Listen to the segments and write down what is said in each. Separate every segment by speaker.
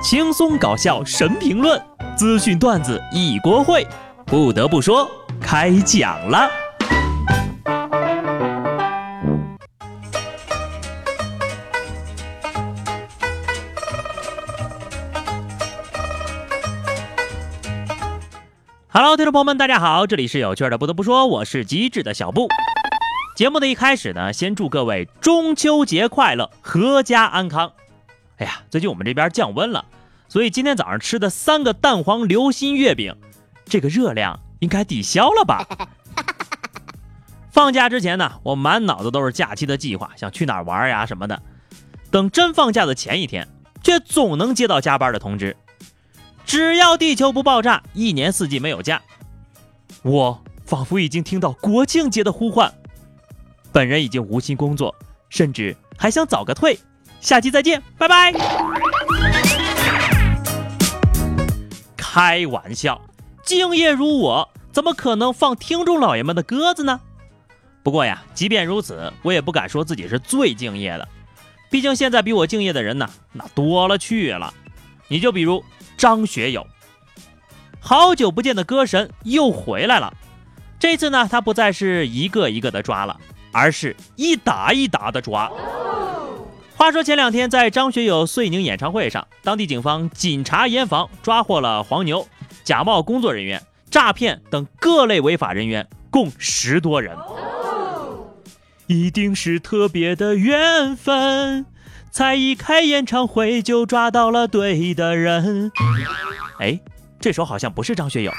Speaker 1: 轻松搞笑神评论，资讯段子一锅烩。不得不说，开讲了。Hello，听众朋友们，大家好，这里是有趣的。不得不说，我是机智的小布。节目的一开始呢，先祝各位中秋节快乐，阖家安康。哎呀，最近我们这边降温了，所以今天早上吃的三个蛋黄流心月饼，这个热量应该抵消了吧？放假之前呢，我满脑子都是假期的计划，想去哪儿玩呀什么的。等真放假的前一天，却总能接到加班的通知。只要地球不爆炸，一年四季没有假。我仿佛已经听到国庆节的呼唤。本人已经无心工作，甚至还想早个退。下期再见，拜拜。开玩笑，敬业如我，怎么可能放听众老爷们的鸽子呢？不过呀，即便如此，我也不敢说自己是最敬业的。毕竟现在比我敬业的人呢，那多了去了。你就比如。张学友，好久不见的歌神又回来了。这次呢，他不再是一个一个的抓了，而是一打一打的抓。话说前两天在张学友遂宁演唱会上，当地警方紧查严防，抓获了黄牛、假冒工作人员、诈骗等各类违法人员，共十多人。一定是特别的缘分。才一开演唱会就抓到了对的人。哎，这首好像不是张学友。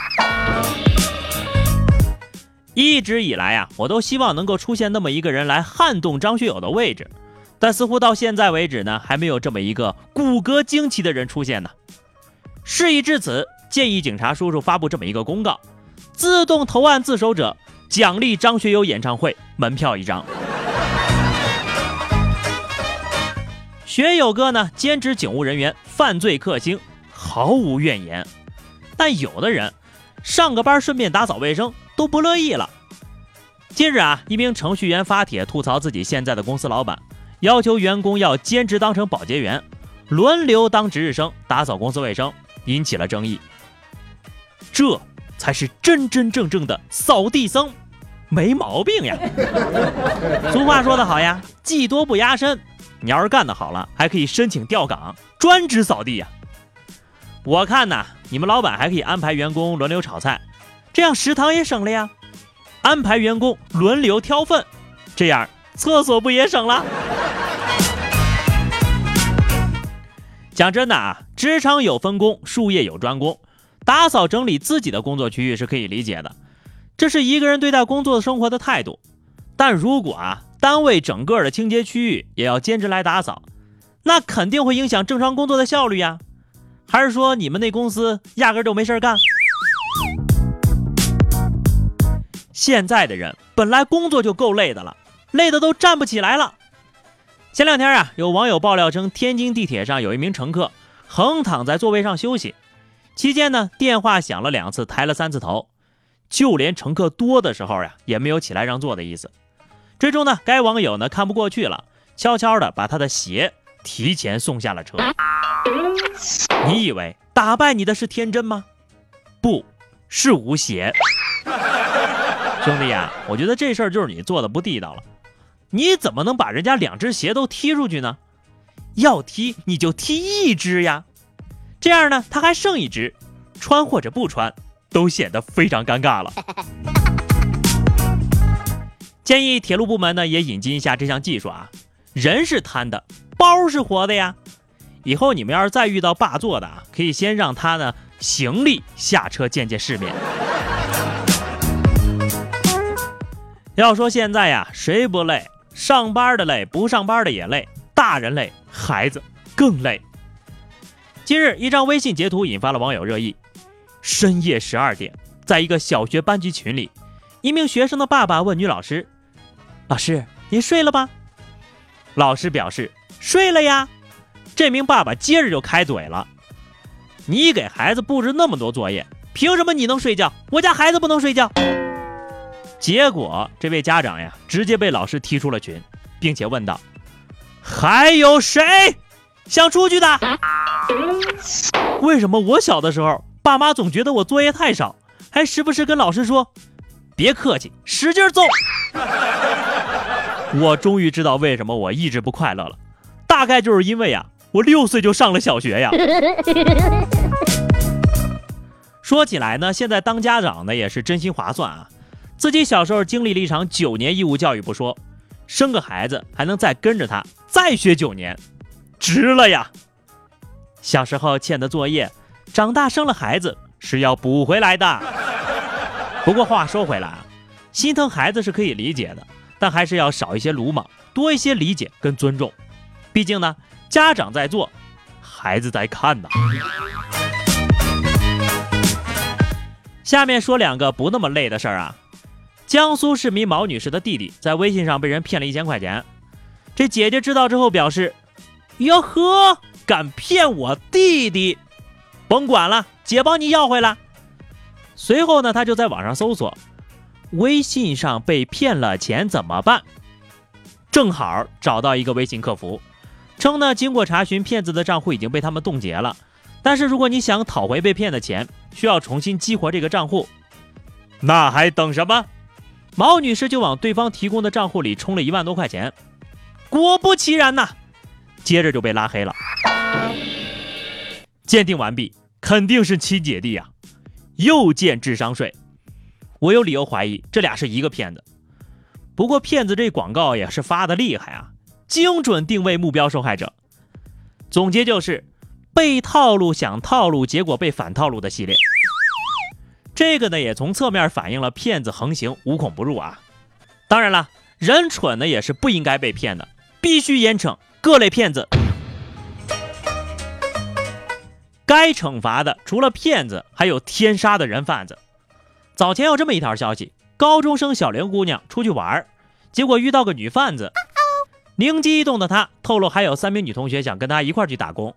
Speaker 1: 一直以来啊，我都希望能够出现那么一个人来撼动张学友的位置，但似乎到现在为止呢，还没有这么一个骨骼惊奇的人出现呢。事已至此，建议警察叔叔发布这么一个公告：自动投案自首者奖励张学友演唱会门票一张。学友哥呢，兼职警务人员，犯罪克星，毫无怨言。但有的人上个班顺便打扫卫生都不乐意了。近日啊，一名程序员发帖吐槽自己现在的公司老板，要求员工要兼职当成保洁员，轮流当值日生打扫公司卫生，引起了争议。这才是真真正正的扫地僧，没毛病呀。俗话说得好呀，技多不压身。你要是干得好了，还可以申请调岗，专职扫地呀。我看呐，你们老板还可以安排员工轮流炒菜，这样食堂也省了呀。安排员工轮流挑粪，这样厕所不也省了？讲真的啊，职场有分工，术业有专攻，打扫整理自己的工作区域是可以理解的，这是一个人对待工作生活的态度。但如果啊，单位整个的清洁区域也要兼职来打扫，那肯定会影响正常工作的效率呀。还是说你们那公司压根就没事干？现在的人本来工作就够累的了，累的都站不起来了。前两天啊，有网友爆料称，天津地铁上有一名乘客横躺在座位上休息，期间呢，电话响了两次，抬了三次头，就连乘客多的时候呀，也没有起来让座的意思。最终呢，该网友呢看不过去了，悄悄的把他的鞋提前送下了车。你以为打败你的是天真吗？不是吴邪。兄弟呀，我觉得这事儿就是你做的不地道了。你怎么能把人家两只鞋都踢出去呢？要踢你就踢一只呀，这样呢他还剩一只，穿或者不穿都显得非常尴尬了。建议铁路部门呢也引进一下这项技术啊，人是瘫的，包是活的呀。以后你们要是再遇到霸座的啊，可以先让他呢行李下车见见世面。要说现在呀，谁不累？上班的累，不上班的也累，大人累，孩子更累。今日一张微信截图引发了网友热议。深夜十二点，在一个小学班级群里，一名学生的爸爸问女老师。老师，您睡了吗？老师表示睡了呀。这名爸爸接着就开嘴了：“你给孩子布置那么多作业，凭什么你能睡觉，我家孩子不能睡觉？”结果这位家长呀，直接被老师踢出了群，并且问道：“还有谁想出去的？”为什么我小的时候，爸妈总觉得我作业太少，还时不时跟老师说：“别客气，使劲揍。”我终于知道为什么我一直不快乐了，大概就是因为呀，我六岁就上了小学呀。说起来呢，现在当家长的也是真心划算啊。自己小时候经历了一场九年义务教育不说，生个孩子还能再跟着他再学九年，值了呀。小时候欠的作业，长大生了孩子是要补回来的。不过话说回来啊，心疼孩子是可以理解的，但还是要少一些鲁莽，多一些理解跟尊重。毕竟呢，家长在做，孩子在看呢。下面说两个不那么累的事儿啊。江苏市民毛女士的弟弟在微信上被人骗了一千块钱，这姐姐知道之后表示：“哟呵，敢骗我弟弟，甭管了，姐帮你要回来。”随后呢，她就在网上搜索：“微信上被骗了钱怎么办？”正好找到一个微信客服，称呢，经过查询，骗子的账户已经被他们冻结了。但是如果你想讨回被骗的钱，需要重新激活这个账户，那还等什么？毛女士就往对方提供的账户里充了一万多块钱，果不其然呐，接着就被拉黑了。鉴定完毕，肯定是亲姐弟呀，又见智商税。我有理由怀疑这俩是一个骗子。不过骗子这广告也是发的厉害啊，精准定位目标受害者。总结就是。被套路想套路，结果被反套路的系列，这个呢也从侧面反映了骗子横行无孔不入啊。当然了，人蠢呢也是不应该被骗的，必须严惩各类骗子。该惩罚的除了骗子，还有天杀的人贩子。早前有这么一条消息：高中生小玲姑娘出去玩，结果遇到个女贩子，灵机一动的她透露还有三名女同学想跟她一块去打工。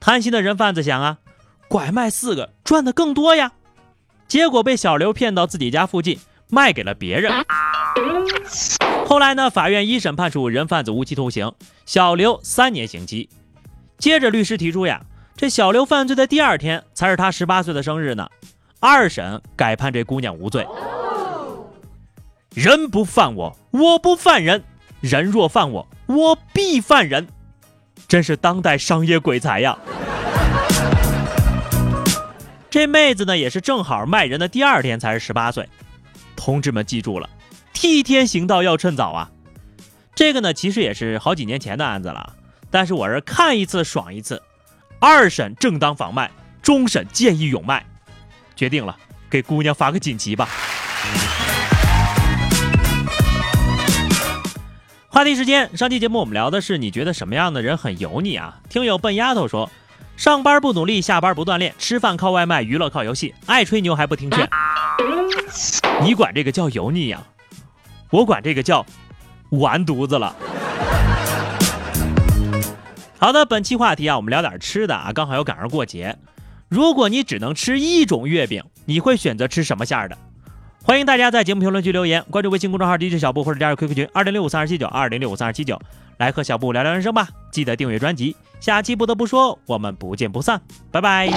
Speaker 1: 贪心的人贩子想啊，拐卖四个赚的更多呀，结果被小刘骗到自己家附近卖给了别人。后来呢，法院一审判处人贩子无期徒刑，小刘三年刑期。接着律师提出呀，这小刘犯罪的第二天才是他十八岁的生日呢，二审改判这姑娘无罪。人不犯我，我不犯人；人若犯我，我必犯人。真是当代商业鬼才呀！这妹子呢，也是正好卖人的第二天才是十八岁。同志们记住了，替天行道要趁早啊！这个呢，其实也是好几年前的案子了，但是我是看一次爽一次。二审正当防卖，终审见义勇卖。决定了，给姑娘发个锦旗吧。话题时间，上期节目我们聊的是你觉得什么样的人很油腻啊？听友笨丫头说，上班不努力，下班不锻炼，吃饭靠外卖，娱乐靠游戏，爱吹牛还不听劝。你管这个叫油腻呀？我管这个叫完犊子了。好的，本期话题啊，我们聊点吃的啊，刚好又赶上过节。如果你只能吃一种月饼，你会选择吃什么馅的？欢迎大家在节目评论区留言，关注微信公众号 DJ 小布或者加入 QQ 群二零六五三二七九二零六五三二七九，来和小布聊聊人生吧。记得订阅专辑，下期不得不说，我们不见不散，拜拜。